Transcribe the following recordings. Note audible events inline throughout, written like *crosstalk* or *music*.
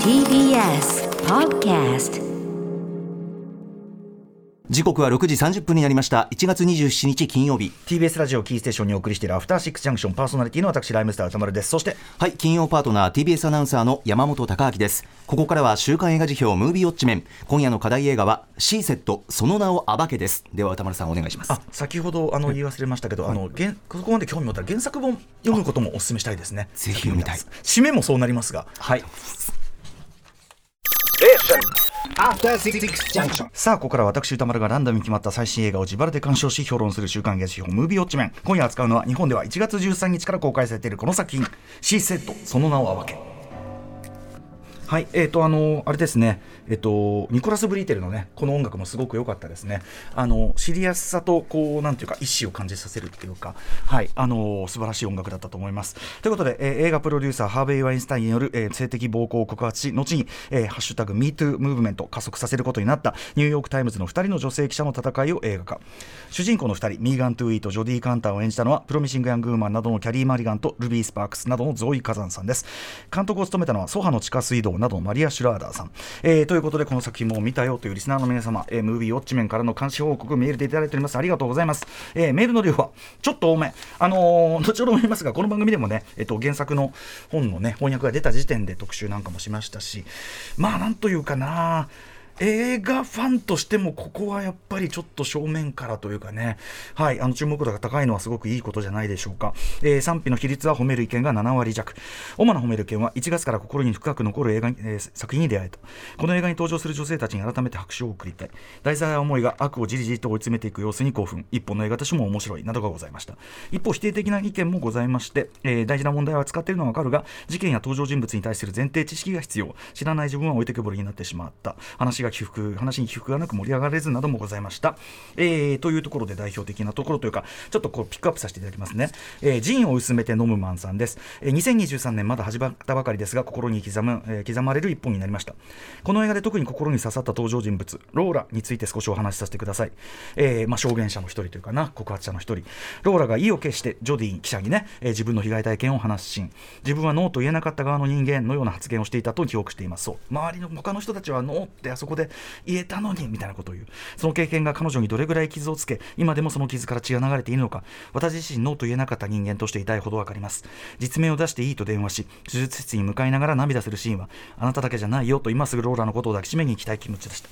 TBS Podcast 時刻は6時30分になりました。1月27日金曜日。TBS ラジオキーステーションにお送りしているアフターシックスジャンクション。パーソナリティの私ライムスター歌丸です。そしてはい金曜パートナー TBS アナウンサーの山本貴明です。ここからは週刊映画辞表ムービーウォッチメン。今夜の課題映画はシーセットその名を暴けです。では歌丸さんお願いします。あ先ほどあの言い忘れましたけど、あの原ここまで興味持ったら原作本読むこともお勧めしたいですね。ぜひ読みたい。締めもそうなりますが。はい。Junction. さあここから私歌丸がランダムに決まった最新映画を自腹で鑑賞し評論する週刊月曜ムービーウォッチメン。今夜扱うのは日本では1月13日から公開されているこの作品「シーセット。その名を暴け」はい、えーとあのあれですね、えっ、とニコラス・ブリーテルのねこの音楽もすごく良かったですね。あのシリアスさとこうなんていうか意志を感じさせるっていうか、はい、あの素晴らしい音楽だったと思います。ということで、えー映画プロデューサーハーベイ・ワインスタインによる、えー性的暴行を告発し、後に、えーハッシュタグ MeToo ムーブメントを加速させることになったニューヨーク・タイムズの2人の女性記者の戦いを映画化。主人公の2人、ミーガン・トゥーイーとジョディ・カンターを演じたのは、プロミシング・ヤング・ウーマンなどのキャリー・マリガンとルビー・スパークスなどのゾーイ・カザンさんです。監督を務めたのは、ソハの地下水道などのマリア・シュラーダーさん。えーいうことで、この作品も見たよというリスナーの皆様、えームービーウォッチメンからの監視報告、メールでいただいております。ありがとうございます。えーメールの量はちょっと多め。あのー *laughs* 後ほども言いますが、この番組でもね、えっと、原作の本のね、翻訳が出た時点で特集なんかもしましたし、まあ、なんというかな。映画ファンとしてもここはやっぱりちょっと正面からというかね、はい、あの注目度が高いのはすごくいいことじゃないでしょうか、えー賛否の比率は褒める意見が7割弱。主な褒める意見は1月から心に深く残る映画に、えー作品に出会えたこの映画に登場する女性たちに改めて拍手を送りたい。題材や思いが悪をじりじりと追い詰めていく様子に興奮。一本の映画としても面白いなどがございました。一方否定的な意見もございまして、えー大事な問題は扱っているのはわかるが事件や登場人物に対する前提知識が必要。知らない自分は置いてけぼりになってしまった。話が起伏話に起伏がなく盛り上がれずなどもございました、えーというところで代表的なところというかちょっとこうピックアップさせていただきますね、えージンを薄めて飲むマンさんです、えー2023年まだ始まったばかりですが心に刻む、えー刻まれる一本になりましたこの映画で特に心に刺さった登場人物ローラについて少しお話しさせてください、えーまあ、証言者の一人というかな告発者の一人ローラが意を決してジョディ記者にね、えー自分の被害体験を話すシーン自分はノーと言えなかった側の人間のような発言をしていたと記憶していますそう周りの他の人たちはノーってあそこで言えたのにみたいなことを言う。その経験が彼女にどれぐらい傷をつけ今でもその傷から血が流れているのか私自身ノーと言えなかった人間として痛いほど分かります。実名を出していいと電話し手術室に向かいながら涙するシーンはあなただけじゃないよと今すぐローラのことを抱きしめに行きたい気持ちでした。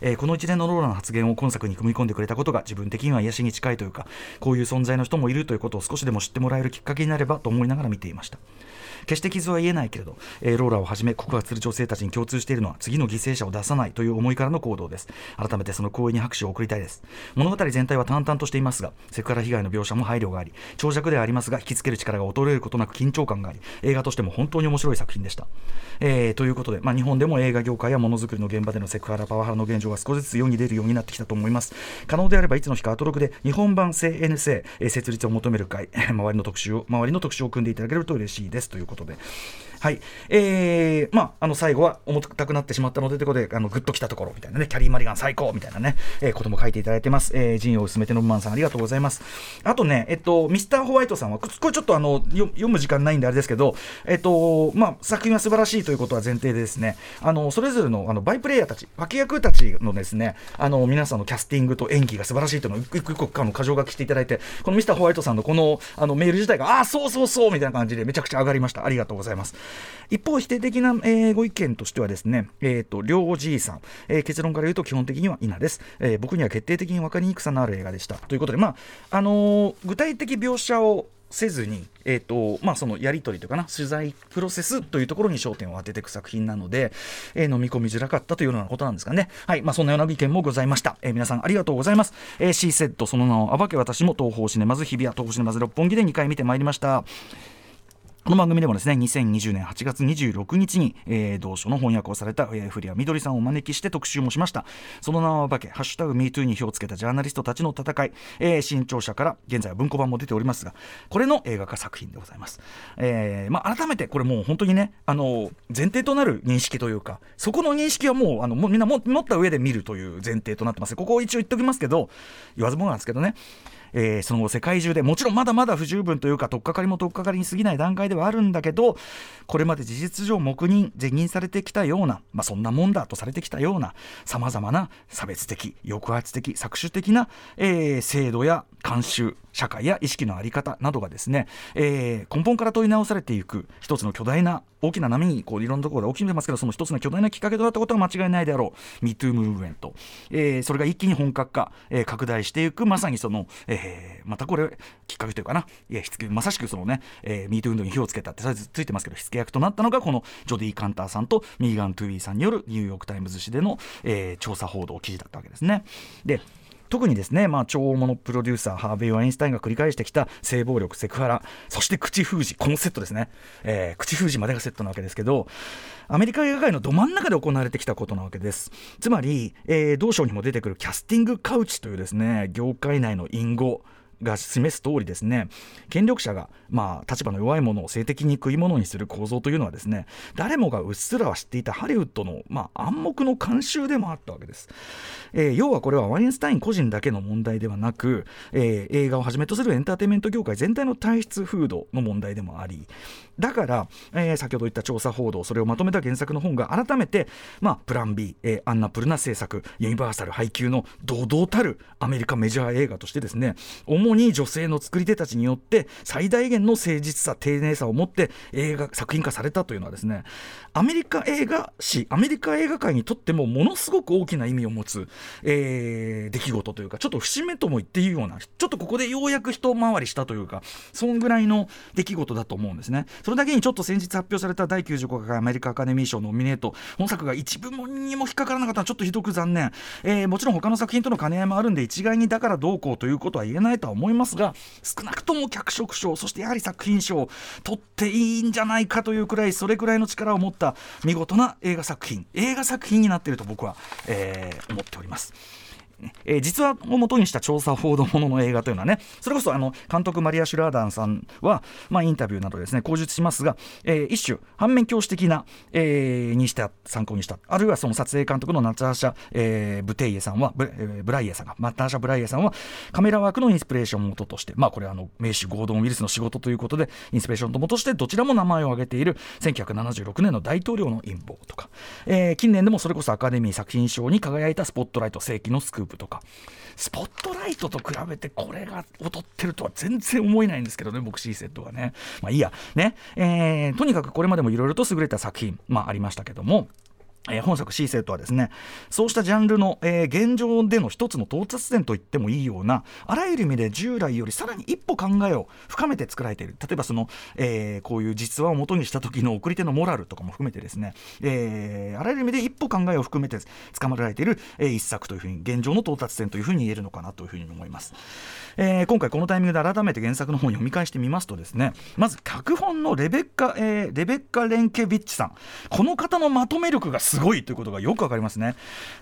えーこの一連のローラの発言を今作に組み込んでくれたことが自分的には癒しに近いというかこういう存在の人もいるということを少しでも知ってもらえるきっかけになればと思いながら見ていました。決して傷は言えないけれど、えーローラをはじめ告発する女性たちに共通しているのは次の犠牲者を出さないという思いからの行動です。改めてその行為に拍手を送りたいです。物語全体は淡々としていますがセクハラ被害の描写も配慮があり長尺ではありますが引きつける力が衰えることなく緊張感があり映画としても本当に面白い作品でした、えーということで、まあ、日本でも映画業界やものづくりの現場でのセクハラパワハラの現状が少しずつ世に出るようになってきたと思います。可能であればいつの日かアトロクで日本版 CNC、え設立を求める会周りの特集を周りの特集を組んでいただけると嬉しいです。ということで。はい。えー、まあ、あの、最後は重たくなってしまったので、ということで、あの、グッときたところ、みたいなね、キャリーマリガン最高みたいなね、えー、ことも書いていただいてます。えー、陣を薄めてのぶまんさん、ありがとうございます。あとね、えっと、ミスターホワイトさんは、これちょっとあの、読む時間ないんであれですけど、えっと、まあ、作品は素晴らしいということは前提でですね、あの、それぞれの、あの、バイプレイヤーたち、脇役たちのですね、あの、皆さんのキャスティングと演技が素晴らしいというのを、一個一個、あの、箇条書きしていただいて、このミスターホワイトさんのこの、あの、メール自体が、ああ、そうそうそうみたいな感じで、めちゃくちゃ上がりました。ありがとうございます。一方、否定的な、えーご意見としてはですね、えっ、と、両おじいさん、えー結論から言うと基本的には稲です、えー僕には決定的に分かりにくさのある映画でした。ということで、まあ、あのー具体的描写をせずに、えーとまあ、そのやり取りというかな取材プロセスというところに焦点を当てていく作品なので、えー飲み込みづらかったというようなことなんですかね。はいまあ、そんなような意見もございました。えー皆さんありがとうございます。えー、C セットその名を暴け私も東宝シネマズ日比谷東宝シネマズ六本木で2回見てまいりました。この番組でもですね2020年8月26日に、えー同書の翻訳をされた、えー、古谷みどりさんをお招きして特集もしました。その名は化け「ハッシュタグ #MeToo」に火をつけたジャーナリストたちの戦い、えー新潮社から現在は文庫版も出ておりますがこれの映画化作品でございます、えーまあ、改めてこれもう本当にねあの前提となる認識というかそこの認識はもうあのもみんな持った上で見るという前提となってます。ここを一応言っておきますけど言わずもなんですけどね。えーその後世界中でもちろんまだまだ不十分というか取っかかりも取っかかりに過ぎない段階ではあるんだけどこれまで事実上黙認是認されてきたような、まあ、そんなもんだとされてきたようなさまざまな差別的抑圧的搾取的な、えー制度や慣習社会や意識の在り方などがですね、えー根本から問い直されていく一つの巨大な大きな波にこういろんなところで起きてますけどその一つの巨大なきっかけとなったことは間違いないであろう。MeToo ムーブメント、えーそれが一気に本格化、えー拡大していくまさにその、えーまたこれきっかけというかないや火付けまさしくそのね、えー、 MeToo 運動に火をつけたってついてますけど火付け役となったのがこのジョディ・カンターさんとミーガン・トゥーイーさんによるニューヨーク・タイムズ紙での、えー調査報道記事だったわけですね。で特にですね、まあ、超大物プロデューサーハーベイ・ワインスタインが繰り返してきた性暴力、セクハラ、そして口封じ、このセットですね、えー口封じまでがセットなわけですけど、アメリカ映画界のど真ん中で行われてきたことなわけです。つまり、えー同賞にも出てくるキャスティングカウチというですね、業界内の隠語。が示す通りですね権力者が、まあ、立場の弱いものを性的に食い物にする構造というのはですね誰もがうっすらは知っていたハリウッドの、まあ、暗黙の慣習でもあったわけです、えー要はこれはワインスタイン個人だけの問題ではなく、えー映画をはじめとするエンターテインメント業界全体の体質風土の問題でもありだから、えー先ほど言った調査報道それをまとめた原作の本が改めて、まあ、プラン B、えーアンナ・プルナ制作ユニバーサル配給の堂々たるアメリカメジャー映画としてですね主に女性の作り手たちによって最大限の誠実さ丁寧さを持って映画作品化されたというのはですねアメリカ映画史アメリカ映画界にとってもものすごく大きな意味を持つ、えー出来事というかちょっと節目とも言っていいようなちょっとここでようやく一回りしたというかそんぐらいの出来事だと思うんですね。それだけにちょっと先日発表された第95回アメリカアカデミー賞ノミネート本作が一部もにも引っかからなかったのはちょっとひどく残念、えーもちろん他の作品との兼ね合いもあるんで一概にだからどうこうということは言えないとは思いますが少なくとも脚色賞そしてやはり作品賞取っていいんじゃないかというくらいそれくらいの力を持った見事な映画作品映画作品になっていると僕は、えー思っております。えー実話を元にした調査報道ものの映画というのはねそれこそあの監督マリア・シュラーダンさんは、まあ、インタビューなどですね口述しますが、えー一種反面教師的な、えーにした参考にしたあるいはその撮影監督のナターシャ、えーブテイエさんはブ,、えーブライエさんがナターシャ・ブライエさんはカメラワークのインスピレーションの元としてまあこれあの名手ゴードン・ウィルスの仕事ということでインスピレーションの元としてどちらも名前を挙げている1976年の大統領の陰謀とか、えー近年でもそれこそアカデミー作品賞に輝いたスポットライト世紀のスクープ。とかスポットライトと比べてこれが劣ってるとは全然思えないんですけどね僕 C セットはね。まあいいや。ね、えーとにかくこれまでもいろいろと優れた作品まあありましたけどもえー本作 C セットはですねそうしたジャンルの、えー現状での一つの到達点と言ってもいいようなあらゆる意味で従来よりさらに一歩考えを深めて作られている。例えばその、えーこういう実話を元にした時の送り手のモラルとかも含めてですね、えーあらゆる意味で一歩考えを含めて捕まられている、えー一作というふうに現状の到達点というふうに言えるのかなというふうに思います、えー今回このタイミングで改めて原作の方を読み返してみますとですねまず脚本のレベッカ、えーレベッカ・レンケビッチさん。この方のまとめ力がすごいということがよくわかりますね。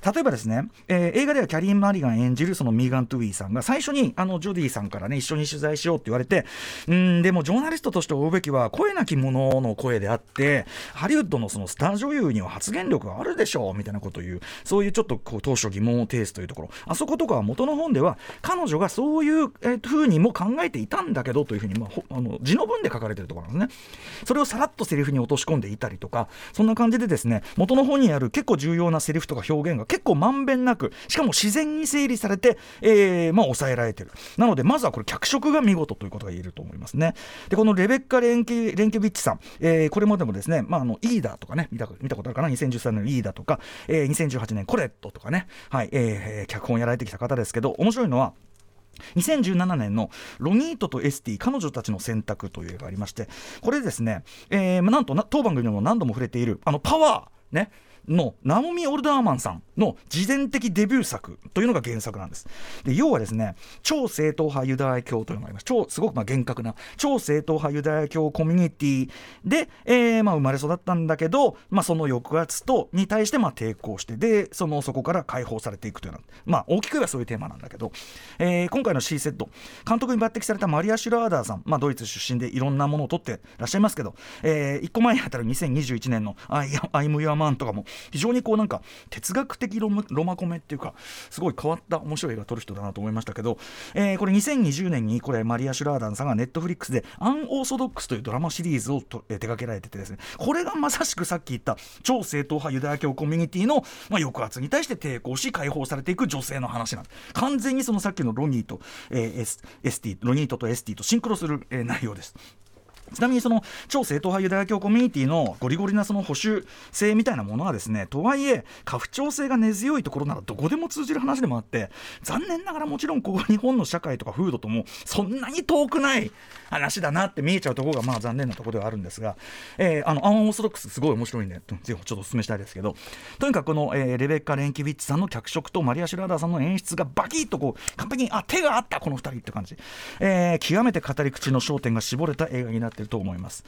例えばですね、えー映画ではキャリー・マリガン演じるそのミーガン・トゥイーさんが最初にあのジョディさんからね一緒に取材しようって言われてうんでもジョーナリストとして追うべきは声なき者の声であってハリウッドのそのスター女優には発言力があるでしょうみたいなことを言うそういうちょっとこう当初疑問を呈すというところ。あそことかは元の本では彼女がそういう、えー、風にも考えていたんだけどというふうに、まあ、あの字の文で書かれてるところなんですね。それをさらっとセリフに落とし込んでいたりとかそんな感じでですね元の本にある結構重要なセリフとか表現が結構まんべんなくしかも自然に整理されて、えーまあ、抑えられてる。なのでまずはこれ脚色が見事ということが言えると思いますね。でこのレベッカ・レンケレンケビッチさん、えーこれまでもですね、まあ、あのイーダーとかね見た見たことあるかな？2013年のイーダーとか、えー2018年コレットとかね、はいえー脚本やられてきた方ですけど面白いのは2017年の「ロニートとエスティ彼女たちの選択」という映画がありましてこれですね、えーなんとな当番組でも何度も触れているあのパワーねのナオミ・オルダーマンさんの自伝的デビュー作というのが原作なんです。で要はですね超正統派ユダヤ教というのがあります。超すごくまあ厳格な超正統派ユダヤ教コミュニティで、えーまあ、生まれ育ったんだけど、まあ、その抑圧とに対してまあ抵抗してでそのそこから解放されていくというような、まあ、大きく言えばそういうテーマなんだけど、えー今回の C セット。監督に抜擢されたマリア・シュラーダーさん、まあ、ドイツ出身でいろんなものを撮ってらっしゃいますけど、え1個前にあたる2021年の「I am Your マンとかも非常にこうなんか哲学的ロマコメっていうかすごい変わった面白い映画撮る人だなと思いましたけど、えー、これ2020年にこれマリア・シュラーダーさんがネットフリックスで「アンオーソドックス」というドラマシリーズをと、えー、手掛けられててですねこれがまさしくさっき言った超正統派ユダヤ教コミュニティの、まあ、抑圧に対して抵抗し解放されていく女性の話なんです完全にそのさっきのロニーと、えー、エスエスティロニートとエスティとシンクロする、えー、内容です。ちなみにその超正統派ユダヤ教コミュニティのゴリゴリなその保守性みたいなものはですねとはいえ家父長制が根強いところならどこでも通じる話でもあって残念ながらもちろんここ日本の社会とか風土ともそんなに遠くない話だなって見えちゃうところがまあ残念なところではあるんですが、えー、あのアンオーソドックスすごい面白いんでぜひちょっとお勧めしたいですけどとにかくこの、えー、レベッカ・レンキビッチさんの脚色とマリア・シュラーダーさんの演出がバキッとこう完璧にあ手があったこの2人って感じ、えー、極めて語り口の焦点が絞れた映画になっていると思います。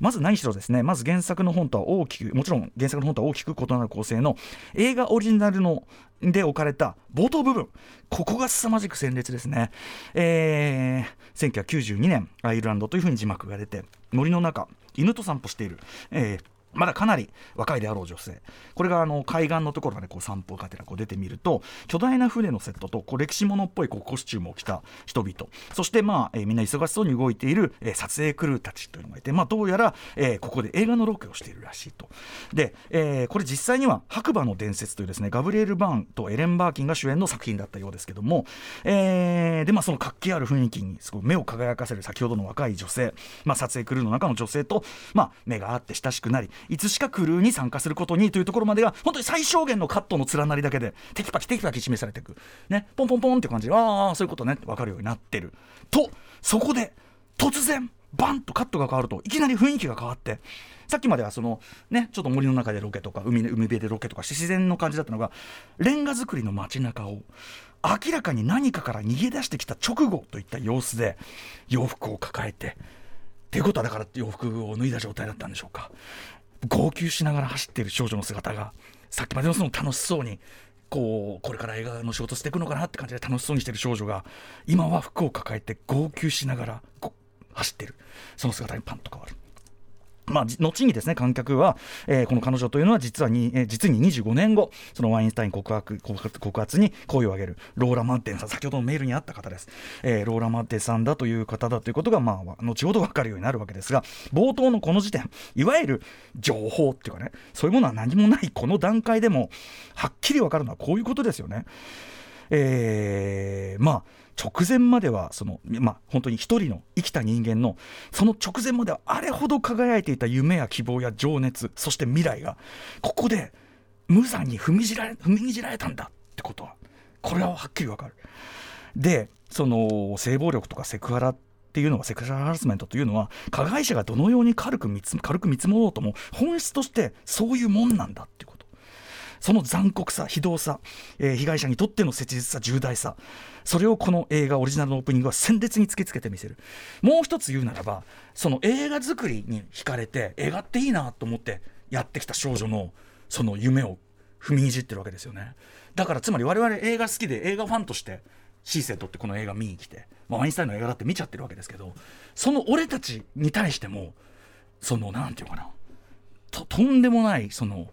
まず何しろですねまず原作の本とは大きくもちろん原作の本とは大きく異なる構成の映画オリジナルので置かれた冒頭部分ここが凄まじく鮮烈ですね、えー、1992年アイルランドというふうに字幕が出て森の中犬と散歩している、えーまだかなり若いであろう女性。これがあの海岸のところまでこう散歩がてらこう出てみると巨大な船のセットとこう歴史物っぽいこうコスチュームを着た人々。そしてまあ、え、みんな忙しそうに動いている、え、撮影クルーたちというのがいて、まあ、どうやら、え、ここで映画のロケをしているらしいと。で、え、これ実際には白馬の伝説というですねガブリエル・バーンとエレン・バーキンが主演の作品だったようですけども、え、でまあその活気ある雰囲気にすごい目を輝かせる先ほどの若い女性、まあ、撮影クルーの中の女性と、まあ、目が合って親しくなりいつしかクルーに参加することにというところまでが本当に最小限のカットの連なりだけでテキパキテキパキ示されていく、ね、ポンポンポンって感じでああそういうことね。って分かるようになってるとそこで突然バンとカットが変わるといきなり雰囲気が変わってさっきまではそのねちょっと森の中でロケとか海海辺でロケとかして自然の感じだったのがレンガ造りの街中を明らかに何かから逃げ出してきた直後といった様子で洋服を抱えてってことはだから洋服を脱いだ状態だったんでしょうか。号泣しながら走っている少女の姿がさっきまでのその楽しそうにこうこれから映画の仕事していくのかなって感じで楽しそうにしてる少女が今は服を抱えて号泣しながら走ってる。その姿にパンと変わる。まあ、後にですね観客は、えー、この彼女というのは実はに、えー、実に25年後そのワインスタイン告白告発に声を上げるローラ・マッテンさん先ほどのメールにあった方です、えー、ローラ・マッテンさんだという方だということが、まあ、後ほど分かるようになるわけですが冒頭のこの時点いわゆる情報っていうかねそういうものは何もないこの段階でもはっきり分かるのはこういうことですよね。えー、まあ直前まではその、まあ、本当に一人の生きた人間のその直前まではあれほど輝いていた夢や希望や情熱そして未来がここで無残に踏みじられ踏みにじられたんだってことはこれははっきりわかる。でその性暴力とかセクハラっていうのはセクシャルハラスメントというのは加害者がどのように軽く見積もろうとも本質としてそういうもんなんだっていうその残酷さ非道さ、えー、被害者にとっての切実さ重大さそれをこの映画オリジナルのオープニングは鮮烈に突きつけてみせる。もう一つ言うならばその映画作りに惹かれて映画っていいなと思ってやってきた少女のその夢を踏みにじってるわけですよね。だからつまり我々映画好きで映画ファンとしてシーセットってこの映画見に来て、まあ、ワインスタインの映画だって見ちゃってるわけですけどその俺たちに対してもその何て言うかなととんでもないその、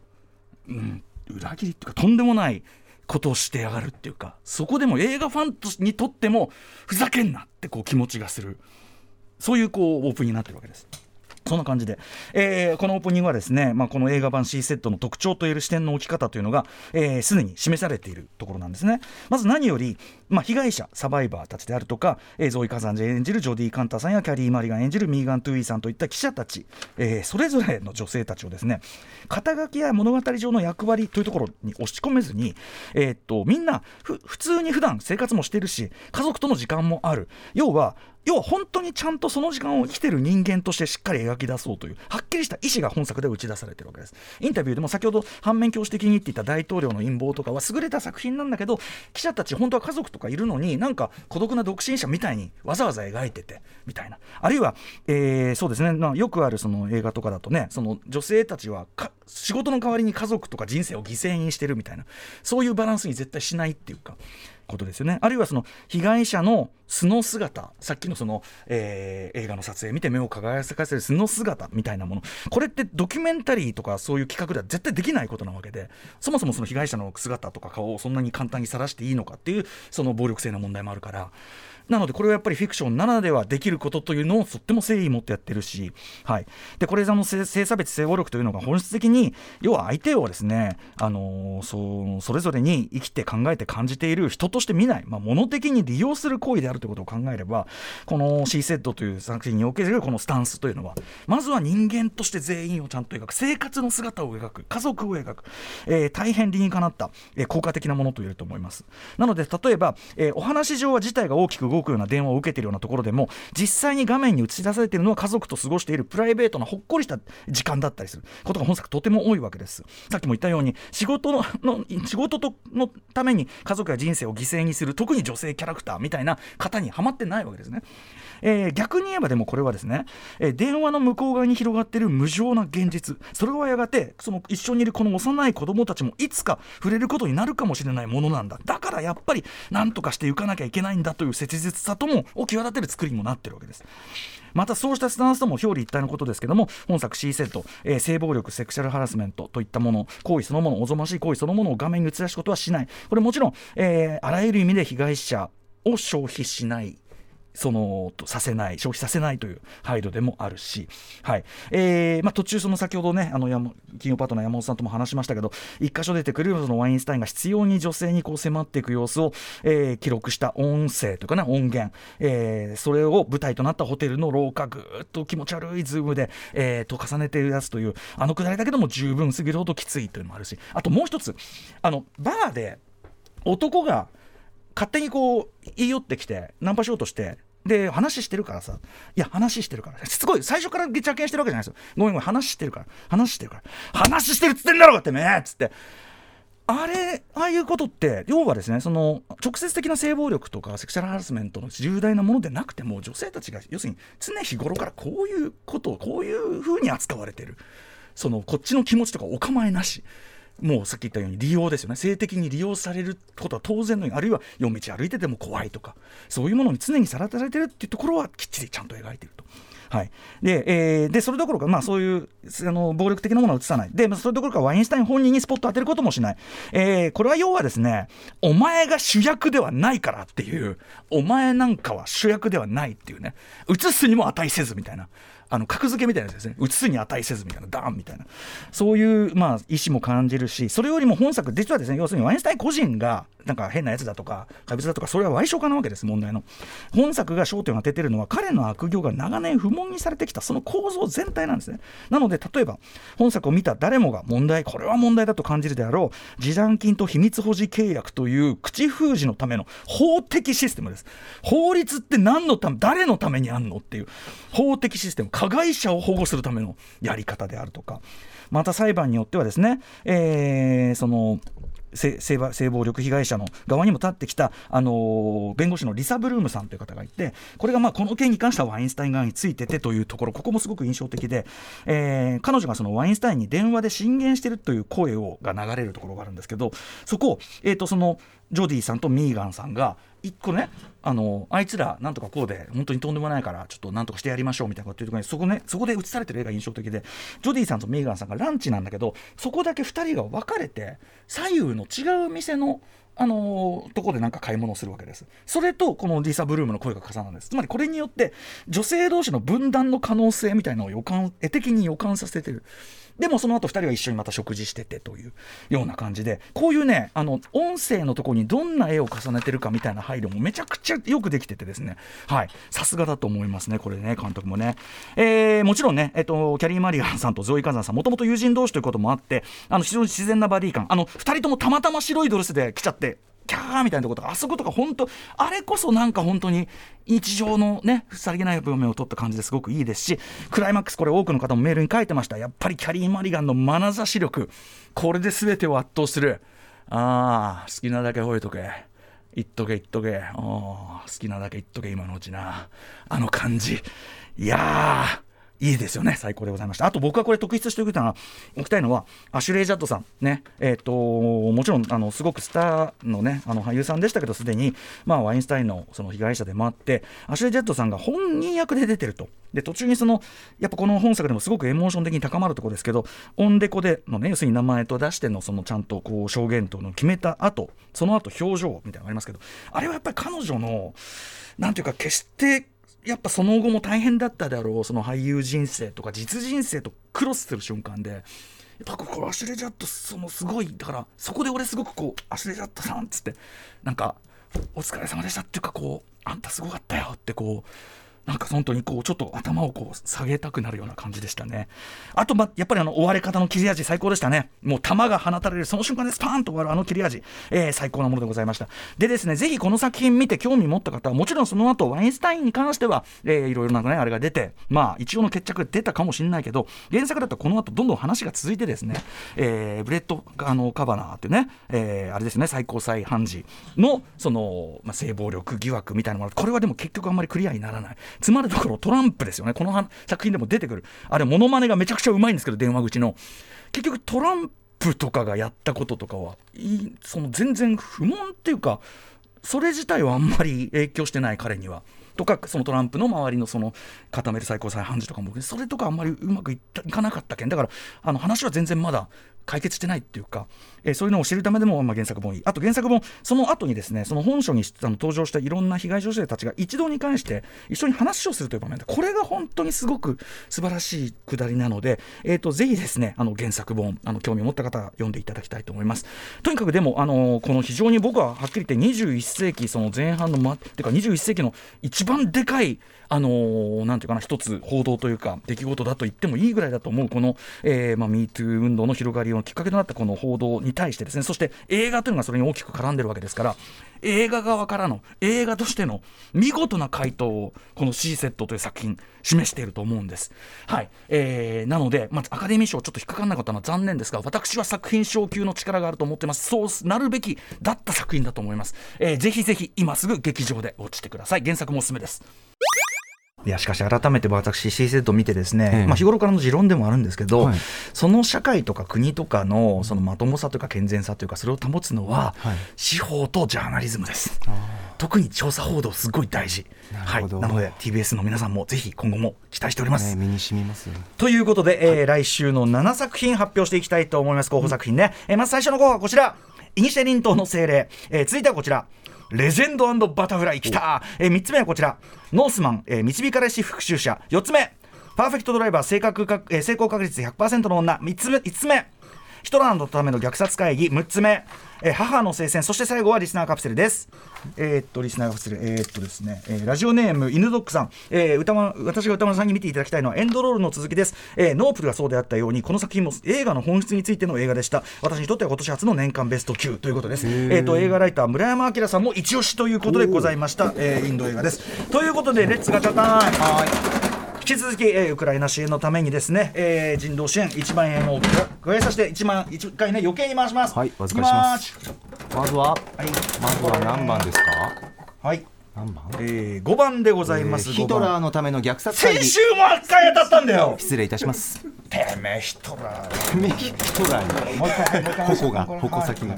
うん、裏切りっていうかとんでもないことをしてやがるっていうかそこでも映画ファンにとってもふざけんなってこう気持ちがするそういうこうオープンになってるわけです。そんな感じで、えー、このオープニングはですね、まあ、この映画版 C セットの特徴といえる視点の置き方というのがすで、えー、に示されているところなんですね。まず何より、まあ、被害者、サバイバーたちであるとか、えー、ゾイ・カザンジ演じるジョディ・カンタさんやキャリー・マリガン演じるミーガン・トゥーイーさんといった記者たち、えー、それぞれの女性たちをですね肩書きや物語上の役割というところに押し込めずに、えー、っとみんな普通に普段生活もしてるし家族との時間もある要は要は本当にちゃんとその時間を生きてる人間としてしっかり描き出そうというはっきりした意思が本作で打ち出されてるわけです。インタビューでも先ほど反面教師的に言っていた大統領の陰謀とかは優れた作品なんだけど記者たち本当は家族とかいるのになんか孤独な独身者みたいにわざわざ描いててみたいな。あるいは、えー、そうですね、まあ、よくあるその映画とかだとねその女性たちは仕事の代わりに家族とか人生を犠牲にしてるみたいな。そういうバランスに絶対しないっていうか。ことですよね。あるいはその被害者の素の姿さっきのその、えー、映画の撮影見て目を輝かせる素の姿みたいなもの。これってドキュメンタリーとかそういう企画では絶対できないことなわけでそもそもその被害者の姿とか顔をそんなに簡単に晒していいのかっていうその暴力性の問題もあるから。なのでこれはやっぱりフィクションならではできることというのをとっても誠意持ってやってるし、はい、でこれあの性差別性暴力というのが本質的に要は相手をですね、あのそそれぞれに生きて考えて感じている人として見ない、まあ、物的に利用する行為であるということを考えればこの C セットという作品におけるこのスタンスというのはまずは人間として全員をちゃんと描く。生活の姿を描く。家族を描く、えー、大変理にかなった、えー、効果的なものと言えると思います。なので例えば、えー、お話上は事態が大きく動くような電話を受けているようなところでも実際に画面に映し出されているのは家族と過ごしているプライベートなほっこりした時間だったりすることが本作とても多いわけです。さっきも言ったように仕事のの仕事とのために家族や人生を犠牲にする特に女性キャラクターみたいな方にはまってないわけですね。えー、逆に言えばでもこれはですね、えー、電話の向こう側に広がっている無情な現実。それはやがてその一緒にいるこの幼い子供たちもいつか触れることになるかもしれないものなんだ。だからやっぱり何とかしていかなきゃいけないんだという切実実さともを際立てる作りにもなってるわけです。またそうしたスタンスとも表裏一体のことですけども本作 C セット、えー、性暴力セクシャルハラスメントといったもの行為そのものおぞましい行為そのものを画面に映し出すことはしない。これもちろん、えー、あらゆる意味で被害者を消費しない。そのさせない消費させないという配慮でもあるし、はい。えーまあ、途中その先ほどねあの金曜パートナー山本さんとも話しましたけど一箇所出てくるそのワインスタインが必要に女性にこう迫っていく様子を、えー、記録した音声というかね音源、えー、それを舞台となったホテルの廊下ぐっと気持ち悪いズームで、えー、と重ねているやつというあのくだりだけでも十分すぎるほどきついというのもあるし。あともう一つあのバーで男が勝手にこう言い寄ってきてナンパしようとしてで話してるからさ。いや話してるから。すごい最初から邪険してるわけじゃないですよ。ごめんごめん話してるから。話してるから。話してるっつってんだろうがってめえ。っつって。あれああいうことって要はですねその直接的な性暴力とかセクシャルハラスメントの重大なものでなくても女性たちが要するに常日頃からこういうことをこういうふうに扱われてる。そのこっちの気持ちとかお構いなし。もうさっき言ったように利用ですよね。性的に利用されることは当然のようにあるいは夜道歩いてても怖いとかそういうものに常にさらされてるっていうところはきっちりちゃんと描いてると。はい。でえー、でそれどころか、まあ、そういうあの暴力的なものは映さない。で、それどころかワインスタイン本人にスポット当てることもしない、えー、これは要はですねお前が主役ではないからっていうお前なんかは主役ではないっていうね。映すにも値せずみたいな。あの格付けみたいなやつですね。映すに値せずみたいなダーンみたいな。そういう、まあ、意思も感じるしそれよりも本作実はですね要するにワインスタイン個人がなんか変なやつだとか怪物だとかそれは賠償化なわけです問題の。本作が焦点を当ててるのは彼の悪行が長年不問にされてきたその構造全体なんですね。なので例えば本作を見た誰もが問題これは問題だと感じるであろう示談金と秘密保持契約という口封じのための法的システムです。法律って何のため誰のためにあんのっていう法的システム。加害者を保護するためのやり方であるとか。また裁判によってはですね、えー、その性性暴力被害者の側にも立ってきた、あの、弁護士のリサ・ブルームさんという方がいてこれがまあこの件に関してはワインスタイン側についててというところここもすごく印象的で、えー、彼女がそのワインスタインに電話で進言してるという声をが流れるところがあるんですけどそこを、えー、とそのジョディさんとミーガンさんが一個ねあのあいつらなんとかこうで本当にとんでもないからちょっとなんとかしてやりましょうみたいなこと言うとこにそこねそこで映されてる絵が印象的でジョディさんとメーガンさんがランチなんだけどそこだけ2人が分かれて左右の違う店のあの、とこでなんか買い物をするわけです。それとこのリサ・ブルームの声が重なるんです。つまりこれによって女性同士の分断の可能性みたいなのを予感絵的に予感させてる。でもその後2人は一緒にまた食事しててというような感じでこういうねあの音声のとこにどんな絵を重ねてるかみたいな配慮もめちゃくちゃよくできててですねはいさすがだと思いますねこれね監督もね、えー、もちろんね、えっと、キャリー・マリガンさんとゾイ・カザンさんもともと友人同士ということもあってあの非常に自然なバディ感あの2人ともたまたま白いドレスで来ちゃってキャーみたいなとことかあそことか本当あれこそなんか本当に日常のねさりげない場面を取った感じですごくいいですしクライマックスこれ多くの方もメールに書いてました。やっぱりキャリー・マリガンの眼差し力これで全てを圧倒する。ああ好きなだけ吠えとけ。言っとけ言っとけ。好きなだけ言っとけ今のうちな。あの感じ。いやー。いいですよね。最高でございました。あと僕はこれ特筆しておきたいのはおきたいのはアシュレイ・ジャッドさん。ね。えっ、ともちろんあのすごくスターのねあの俳優さんでしたけどすでに、まあ、ワインスタインのその被害者でもあってアシュレイ・ジャッドさんが本人役で出てると。で途中にそのやっぱこの本作でもすごくエモーション的に高まるところですけどオンデコでのね要するに名前と出してのそのちゃんとこう証言との決めた後その後表情みたいなのがありますけどあれはやっぱり彼女のなんていうか決してやっぱその後も大変だったであろうその俳優人生とか実人生とクロスする瞬間でやっぱこれアシュレ・ジャッドそのすごいだからそこで俺すごくこうアシュレ・ジャッドさんっつってなんかお疲れ様でしたっていうかこうあんたすごかったよってこうなんか本当にこうちょっと頭をこう下げたくなるような感じでしたね。あと、ま、やっぱりあの終わり方の切れ味最高でしたね。もう弾が放たれるその瞬間でスパーンと終わるあの切れ味、えー、最高なものでございました。でですね、ぜひこの作品見て興味持った方は、もちろんその後ワインスタインに関しては、えー、いろいろなね、あれが出て、まあ一応の決着出たかもしれないけど、原作だとこの後どんどん話が続いてですね、えー、ブレットあのカバノーっていうね、えー、あれですね、最高裁判事のその、まあ、性暴力疑惑みたいなもの、これはでも結局あんまりクリアにならない。つまるところトランプですよね。この作品でも出てくる。あれ、モノマネがめちゃくちゃうまいんですけど、電話口の。結局トランプとかがやったこととかはいその全然不問っていうかそれ自体はあんまり影響してない彼には。とかそのトランプの周りのその固める最高裁判事とかもそれとかあんまりうまくいかなかったけんだからあの話は全然まだ解決してないっていうか、えー、そういうのを知るためでも、まあ、原作本いい。あと原作本その後にですねその本書にあの登場したいろんな被害女性たちが一堂に関して一緒に話をするという場面でこれが本当にすごく素晴らしいくだりなので、えーと、ぜひですねあの原作本あの興味を持った方読んでいただきたいと思います。とにかくでもあのこの非常に僕ははっきり言って21世紀その前半の、ま、てか21世紀の一番でかいあのー、なんていうかな、一つ報道というか、出来事だと言ってもいいぐらいだと思う、この、えー、まあ、MeToo 運動の広がりのきっかけとなったこの報道に対してですね、そして映画というのがそれに大きく絡んでるわけですから、映画側からの映画としての見事な回答をこの C セットという作品示していると思うんです。はい、えー、なので、まあ、アカデミー賞ちょっと引っかかんなかったのは残念ですが私は作品賞級の力があると思ってます。そうなるべきだった作品だと思います、えー、ぜひぜひ今すぐ劇場で落ちてください。原作もおすすめです。いやしかし改めて私 C セット見てですね、ええ、まあ、日頃からの持論でもあるんですけど、はい、その社会とか国とかのそのまともさというか健全さというかそれを保つのは、はい、司法とジャーナリズムです。特に調査報道すごい大事。はい、なので TBS の皆さんもぜひ今後も期待しております。ね、身に染みますということで、えー、来週の7作品発表していきたいと思います。候補作品ね、うん、えー、まず最初の候補はこちら。イニシェリン島の精霊、えー、続いてはこちらレジェンドバタフライきた、えー、3つ目はこちら。ノースマン、えー、導かれし復讐者。4つ目。パーフェクトドライバー正確か、えー、成功確率100%の女。3つ目5つ目。ヒトラーのための虐殺会議。6つ目えー、母の聖戦そして最後はリスナーカプセルです。えー、っとリスナーカプセルえー、っとですね、えー、ラジオネーム犬ドックさん、えー、歌ま私が宇多丸さんに見ていただきたいのはエンドロールの続きです、えー、ノープがそうであったようにこの作品も映画の本質についての映画でした。私にとっては今年初の年間ベスト級ということです。えー、っと映画ライター村山明さんも一押しということでございました、えー、インド映画です。ということでレッツガチャタイムはい。引き続き、えー、ウクライナ支援のためにですね、えー、人道支援1万円を加えさせて1万1回ね余計に回します。はいお預かりします。まずは、はい、まずは何番ですか？はい。何番？えー、5番でございます、えー、ヒトラーのための虐殺先週も扱い当たったんだよ。失礼いたします。てめえヒトラー。てめえヒトラー。もう一回もう一回矛が矛先が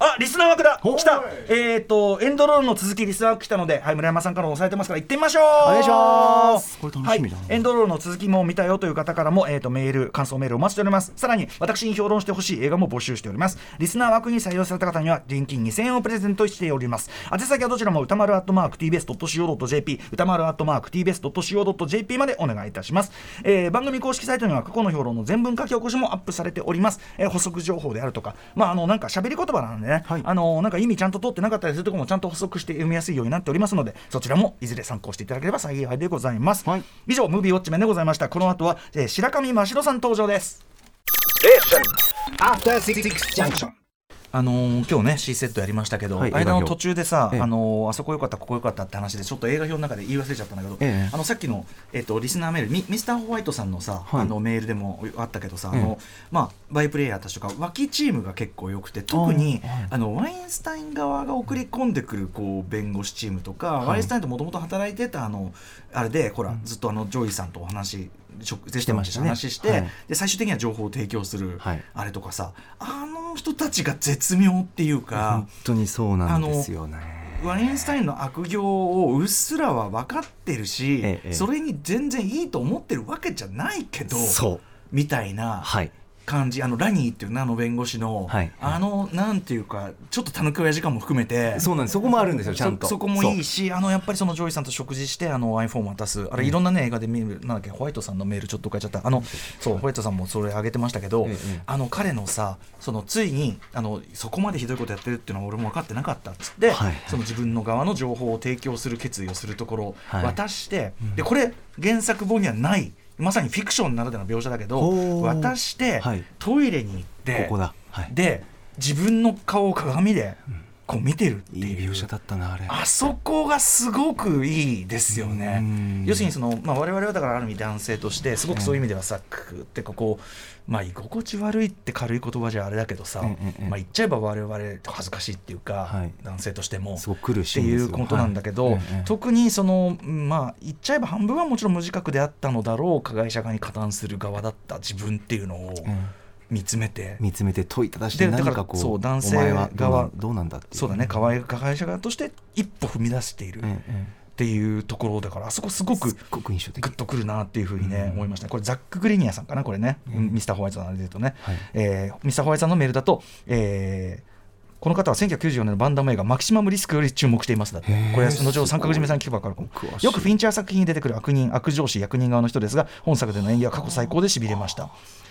あリスナー枠だ。来た。えっ、ー、とエンドロールの続きリスナー枠来たのではい村山さんから押さえてますから行ってみましょう。お願いします。これ楽しみだ、はい、エンドロールの続きも見たよという方からも、えーと、メール感想メールお待ちしております。さらに私に評論してほしい映画も募集しております。リスナー枠に採用された方には現金2000円をプレゼントしております。宛先はどちらも歌丸アットマーク TBS.CO.JP 歌丸アットマーク TBS.CO.JP までお願いいたします、えー、番組公式サイトには過去の評論の全文書き起こしもアップされております、えー、補足情報であるとかまああのなんか喋り言葉なんでね、はい、あのなんか意味ちゃんと取ってなかったりするところもちゃんと補足して読みやすいようになっておりますのでそちらもいずれ参考していただければ幸いでございます、はい、以上ムービーウォッチメンでございました。この後は、えー、白神真城さん登場ですあのー今日ね C セットやりましたけど、はい間の途中でさ、ええ。あのーあそこ良かったここ良かったって話でちょっと映画評の中で言い忘れちゃったんだけど、ええ。あのさっきの、えっとリスナーメールミミスターホワイトさんのさ、はい。あのメールでもあったけどさ、ええ。あのまあ、バイプレイヤーたちとか脇チームが結構良くて特にあのワインスタイン側が送り込んでくるこう弁護士チームとか、はい。ワインスタインともともと働いてたあのあれでほら、ずっとあのジョイさんとお話食してましたね。話して、はい。で最終的には情報を提供する、はい。あれとかさあの人たちが絶妙っていうか本。当にそうなんですよね。ワインスタインの悪行をうっすらは分かってるし、ええ。それに全然いいと思ってるわけじゃないけどそう。みたいなはい感じあのラニーっていう名の弁護士の、はい。あのなんていうかちょっとたぬき親父感も含めて。そうなんです。そこもあるんですよちゃんと。そそこもいいしあのやっぱりそのジョイさんと食事してあの iPhone を渡す。あれいろんなね映画で見るなんだっけホワイトさんのメールちょっと書いちゃった。あのそうホワイトさんもそれ上げてましたけど、ええあの彼のさそのついにあのそこまでひどいことやってるっていうのは俺も分かってなかったっつって、はいその自分の側の情報を提供する決意をするところをはい。渡して、でこれ原作本にはないまさにフィクションならではの描写だけど渡して、はい。トイレに行ってここだ。はい。で自分の顔を鏡でこう見てるっていいいう描写だったなあれ。あそこがすごくいいですようねん。要するにその、まあ、我々はだからある意味男性としてすごくそういう意味ではさ、くーってかこう、まあ、居心地悪いって軽い言葉じゃあれだけどさ、ええええまあ、言っちゃえば我々恥ずかしいっていうか、はい。男性としても。すごく苦しっていうことなんだけど、はい。ええ。特にそのまあ言っちゃえば半分はもちろん無自覚であったのだろう加害者側に加担する側だった自分っていうのをうん見つめて、見つめて問いただしてでだから何かこうそう男性側どうなんだっていうそうだね加害加害者側として一歩踏み出している。えええっていうところだからあそこすごくグッとくるなっていうふうにね、思いました。ねこれザック・グリニアさんかなこれね、ミスターホワイトさんのあれで言うとね、はい。えーミスターホワイトさんのメールだと、えーこの方は1994年のバンダム映画マキシマムリスクより注目していますだって。これは後ほど三角締めさんに聞けば分かるよくフィンチャー作品に出てくる悪人悪上司役人側の人ですが本作での演技は過去最高でしびれました。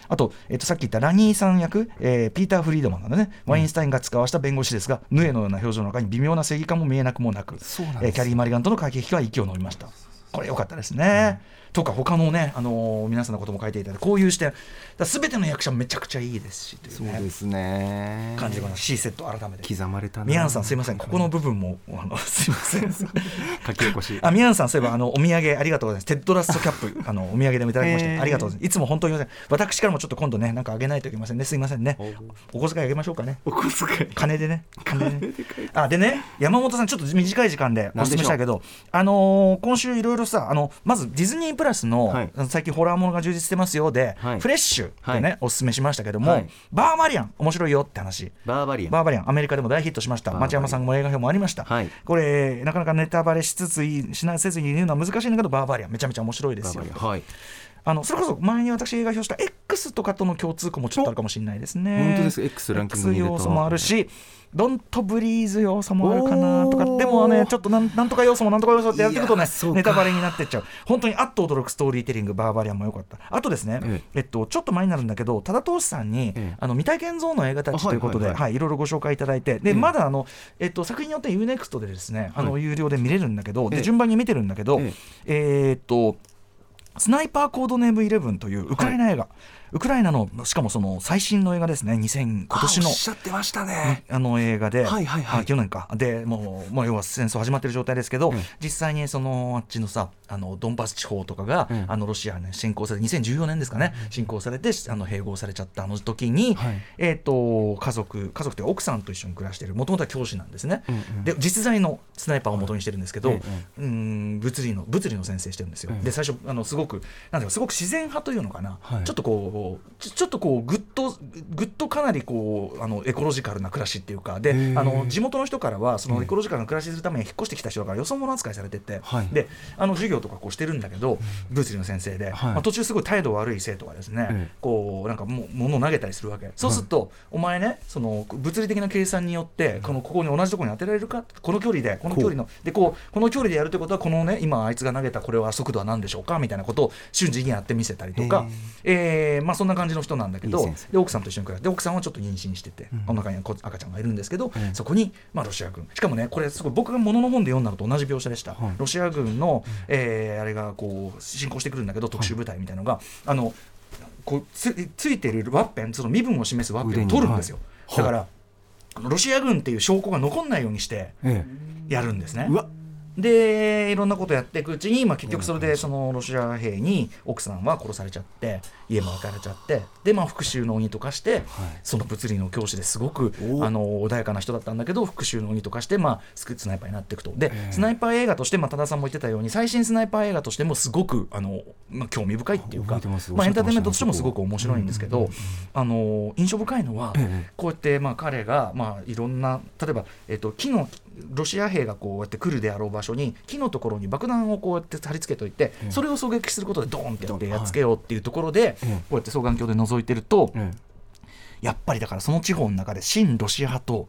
あと、えっと、さっき言ったラニーさん役、えーピーター・フリードマンがね、ワインスタインが使わした弁護士ですが、ヌエのような表情の中に微妙な正義感も見えなくもなく、なえーキャリー・マリガンとの駆け引きは息を飲みました。これ良かったですね。とか他のね、あのー皆さんのことも書いていただいてこういう視点。すべての役者めちゃくちゃいいですしね。そうですね。感じが C セット改めて。刻まれたな。ミアンさんすいません。ここの部分もあの *laughs* すいません。書き起こし。あミアンさんそういえばあのお土産ありがとうございます。テッドラストキャップあのお土産でもいただきましてありがとうございます。いつも本当に私からもちょっと今度ねなんかあげないといけませんね。すいませんねお小遣いあげましょうかね。お小遣い。金でね。金でね。あでね山本さんちょっと短い時間でお勧めしたいけどあのー今週いろいろさあのまずディズニープラスの、はい。最近ホラーものが充実してますよで、はい。フレッシュでね、はい。おすすめしましたけども、はい。バーバリアン面白いよって話。バーバリアン。バーバリアンアメリカでも大ヒットしました。町山さんも映画表もありました、はい。これなかなかネタバレしつつしないせずに言うのは難しいんだけどバーバリアン。めちゃめちゃ面白いですよ。はいあのそれこそ前に私映画表した X とかとの共通項もちょっとあるかもしれないですね。本当です X ランキング要素もあるしドントブリーズ要素もあるかなとか。でもねちょっとなんなんとか要素もなんとか要素ってやっていくとねネタバレになってっちゃう。本当にあっと驚くストーリーテリングバーバリアンも良かった。あとですね、ええ。っと、ちょっと前になるんだけど多田投資さんに、ええ。あの未体験ゾーンの映画たちということで、あははいいはいはいろいろご紹介いただいて。で、ええ。まだあの、えっと、作品によって UNEXT でですねあの、はい。有料で見れるんだけど、ええ。で順番に見てるんだけど、え。えーっとスナイパーコードネームイレブンというウクライナ映画、ウクライナのしかもその最新の映画ですね。2000今年の。あおっしゃってましたね。あの映画で、はいはいはい。あ去年か。でもう、もう要は戦争始まってる状態ですけど、ええ実際にそのあっちのさあのドンバス地方とかが、ええあのロシアに侵攻され2014年ですかね、侵攻されてあの併合されちゃったあの時に、はい。えー、と家族家族というか奥さんと一緒に暮らしているもともとは教師なんですね、うんうん。で実在のスナイパーを元にしてるんですけど、ええ。うん物理の物理の先生してるんですよ、ええ。で最初あのすごくなんていうかすごく自然派というのかな、はい。ちょっとこうちょちょっとこうぐっとぐっとかなりこうあのエコロジカルな暮らしっていうかであの地元の人からはそのエコロジカルな暮らしするために引っ越してきた人だからよそ者扱いされてて、はい。であの授業とかこうしてるんだけど、物理の先生で、はい。まあ、途中すごい態度悪い生徒がですね、ええ。こうなんかもう物を投げたりするわけ。そうすると、お前ねその物理的な計算によってこのここに同じところに当てられるか？この距離でこの距離のでこうこの距離でやるということはこのね今あいつが投げたこれは速度は何でしょうか？みたいなことを瞬時にやってみせたりとか、えーまあ、そんな感じの人なんだけどで奥さんと一緒に暮らしてで奥さんはちょっと妊娠してて、お腹にこ赤ちゃんがいるんですけど、ええそこに、まあ、ロシア軍。しかもねこれすごい僕がものの本で読んだのと同じ描写でした、はい。ロシア軍の、えーあれがこう侵攻してくるんだけど特殊部隊みたいなのが、あのこうつついているワッペンその身分を示すワッペンを取るんですよ、腕にだから、ロシア軍っていう証拠が残んないようにしてえやるんですね。え、うわでいろんなことやっていくうちに、まあ、結局それでそのロシア兵に奥さんは殺されちゃって家も別れちゃって。で、まあ、復讐の鬼とかして、その物理の教師ですごくおあの穏やかな人だったんだけど復讐の鬼とかして、まあ、スナイパーになっていくと。でスナイパー映画として、まあ、多田さんも言ってたように最新スナイパー映画としてもすごくあの、まあ、興味深いっていうかまあ、エンターテインメントとしてもすごく面白いんですけど、あの印象深いのは、ええこうやってまあ彼がまあいろんな例えば、えっと木のロシア兵がこうやって来るであろう場所に木のところに爆弾をこうやって貼り付けといて、それを狙撃することでドーンってやってやっつけようっていうところで、ええ。こうやって双眼鏡で覗いてると、えやっぱりだからその地方の中で親ロシア派と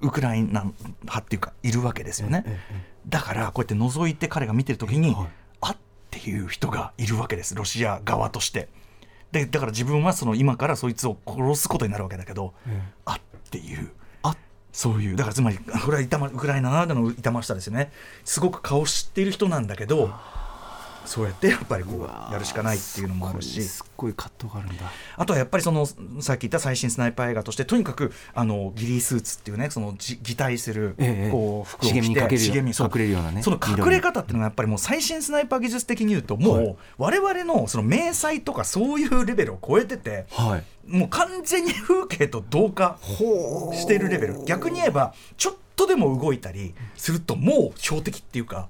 ウクライナ派っていうかいるわけですよね。ええ。だからこうやって覗いて彼が見てる時に、はい。あっていう人がいるわけですロシア側として。でだから自分はその今からそいつを殺すことになるわけだけど、えあっていうあそういうだからつまりこれは痛まウクライナならでの痛ましさですよね。すごく顔知っている人なんだけどそうやってやっぱりこうやるしかないっていうのもあるし。すっごい葛藤があるんだ。あとはやっぱりそのさっき言った最新スナイパー映画としてとにかくあのギリースーツっていうねそのじ擬態するええこう服を着て茂みにかけるよ茂みそう。隠れるようなねその隠れ方っていうのがやっぱりもう最新スナイパー技術的に言うともはい。う我々のその迷彩とかそういうレベルを超えててはいもう完全に風景と同化してるレベル。逆に言えばちょっとでも動いたりするともう標的っていうか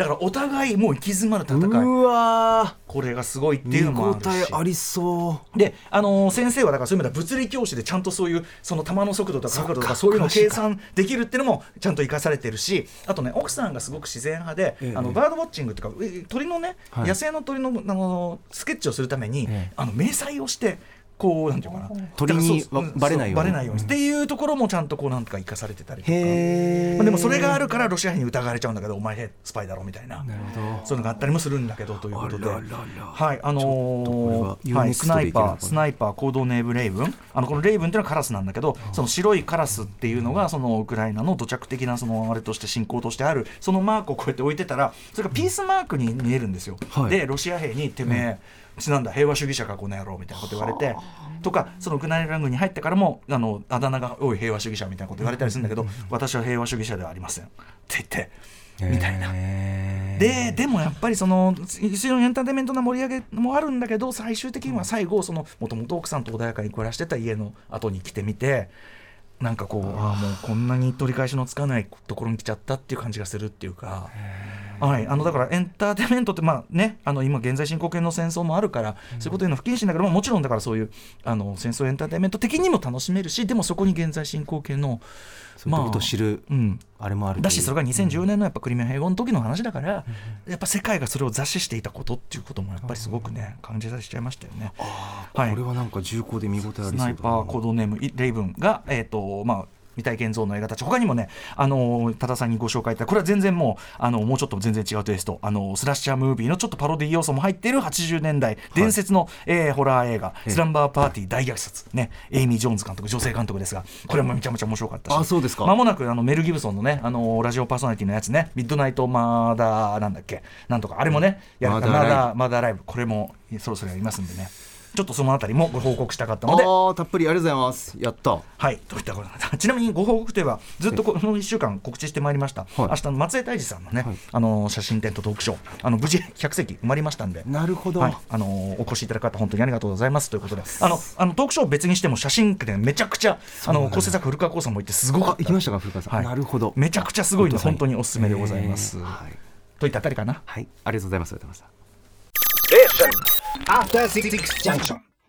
だからお互いもう行き詰まる戦い。うわこれがすごいっていうのもあ応るし。えありそう。で、あのー先生はだからそういう意味では物理教師でちゃんとそういうその球の速度とか角度とかそういうのを計算できるっていうのもちゃんと生かされてるしあとね奥さんがすごく自然派で、ええ。あのバードウォッチングっていうかえ鳥のね、はい。野生の鳥のあのスケッチをするために、ええ。あの迷彩をしてこうなんていうかな。鳥にだからそうわバレないように。そうバレないように、っていうところもちゃんとこうなんとか生かされてたりとか。まあ、でもそれがあるからロシア兵に疑われちゃうんだけどお前スパイだろみたいな。なるほど。そういうのがあったりもするんだけどということで。あらららはいあのーはい、スナイパースナイパーコードネームレイブン。あのこのレイブンっていうのはカラスなんだけどその白いカラスっていうのがそのウクライナの土着的なそのあれとして信仰としてある。そのマークをこうやって置いてたらそれがピースマークに見えるんですよ、はい。でロシア兵にてめえ、なんだ平和主義者かこの野郎みたいなこと言われてとかそのウクライナ軍に入ってからもあのあだ名が「おい平和主義者」みたいなこと言われたりするんだけど私は平和主義者ではありません。って言ってみたいな。ででもやっぱりその一応エンターテインメントな盛り上げもあるんだけど最終的には最後そのもともと奥さんと穏やかに暮らしてた家の後に来てみてなんかこうああもうこんなに取り返しのつかないところに来ちゃったっていう感じがするっていうか。はい、あのだからエンターテインメントって、まあね、あの今現在進行形の戦争もあるから、そういうこと言うの不謹慎だけど、まあもちろんだからそういうあの戦争エンターテインメント的にも楽しめるしでもそこに現在進行形のそういったことを知るうん、あれもあるだしそれが2014年のやっぱクリミア併合の時の話だから、やっぱ世界がそれを座視していたことっていうこともやっぱりすごくね感じたりしちゃいましたよね。はい。これはなんか重厚で見応えありそうスだナイパーコードネームイレイブンが、えーとまあ、未体験像の映画たち他にもね、あのー多田さんにご紹介いたこれは全然もう、あのもうちょっと全然違うテイスト、あのースラッシャームービーのちょっとパロディ要素も入っている80年代伝説の、えーホラー映画「ええ。スランバーパーティー大虐殺」ねエイミー・ジョーンズ監督女性監督ですがこれもめちゃめちゃ面白かったしあそうですか。まもなくあのメル・ギブソンのね、あのーラジオパーソナリティのやつねミッドナイト・マーダーなんだっけ？なんとか。あれもね、やるマーダーライブマーダーマーダーライブこれもそろそろやりますんでねちょっとそのあたりもご報告したかったので。ああたっぷりありがとうございます。やった。はい、といったことなんだちなみにご報告といえば、ずっとこの1週間告知してまいりました、明日の松江泰治さんのね、はい。あの写真展とトークショー、あの無事100席埋まりましたんで。なるほど、はい、あのお越しいただく方、本当にありがとうございます。ということで、あのあのトークショー別にしても、写真展、めちゃくちゃ、あの構成作、古川光さんも行って、すごかった。あ行きましたか古川さん、はい。なるほど。めちゃくちゃすごいので、本当に。本当におすすめでございます。えーはい、といったあたりかな。はい、ありがとうございます。ありがとうございます After Six Junction.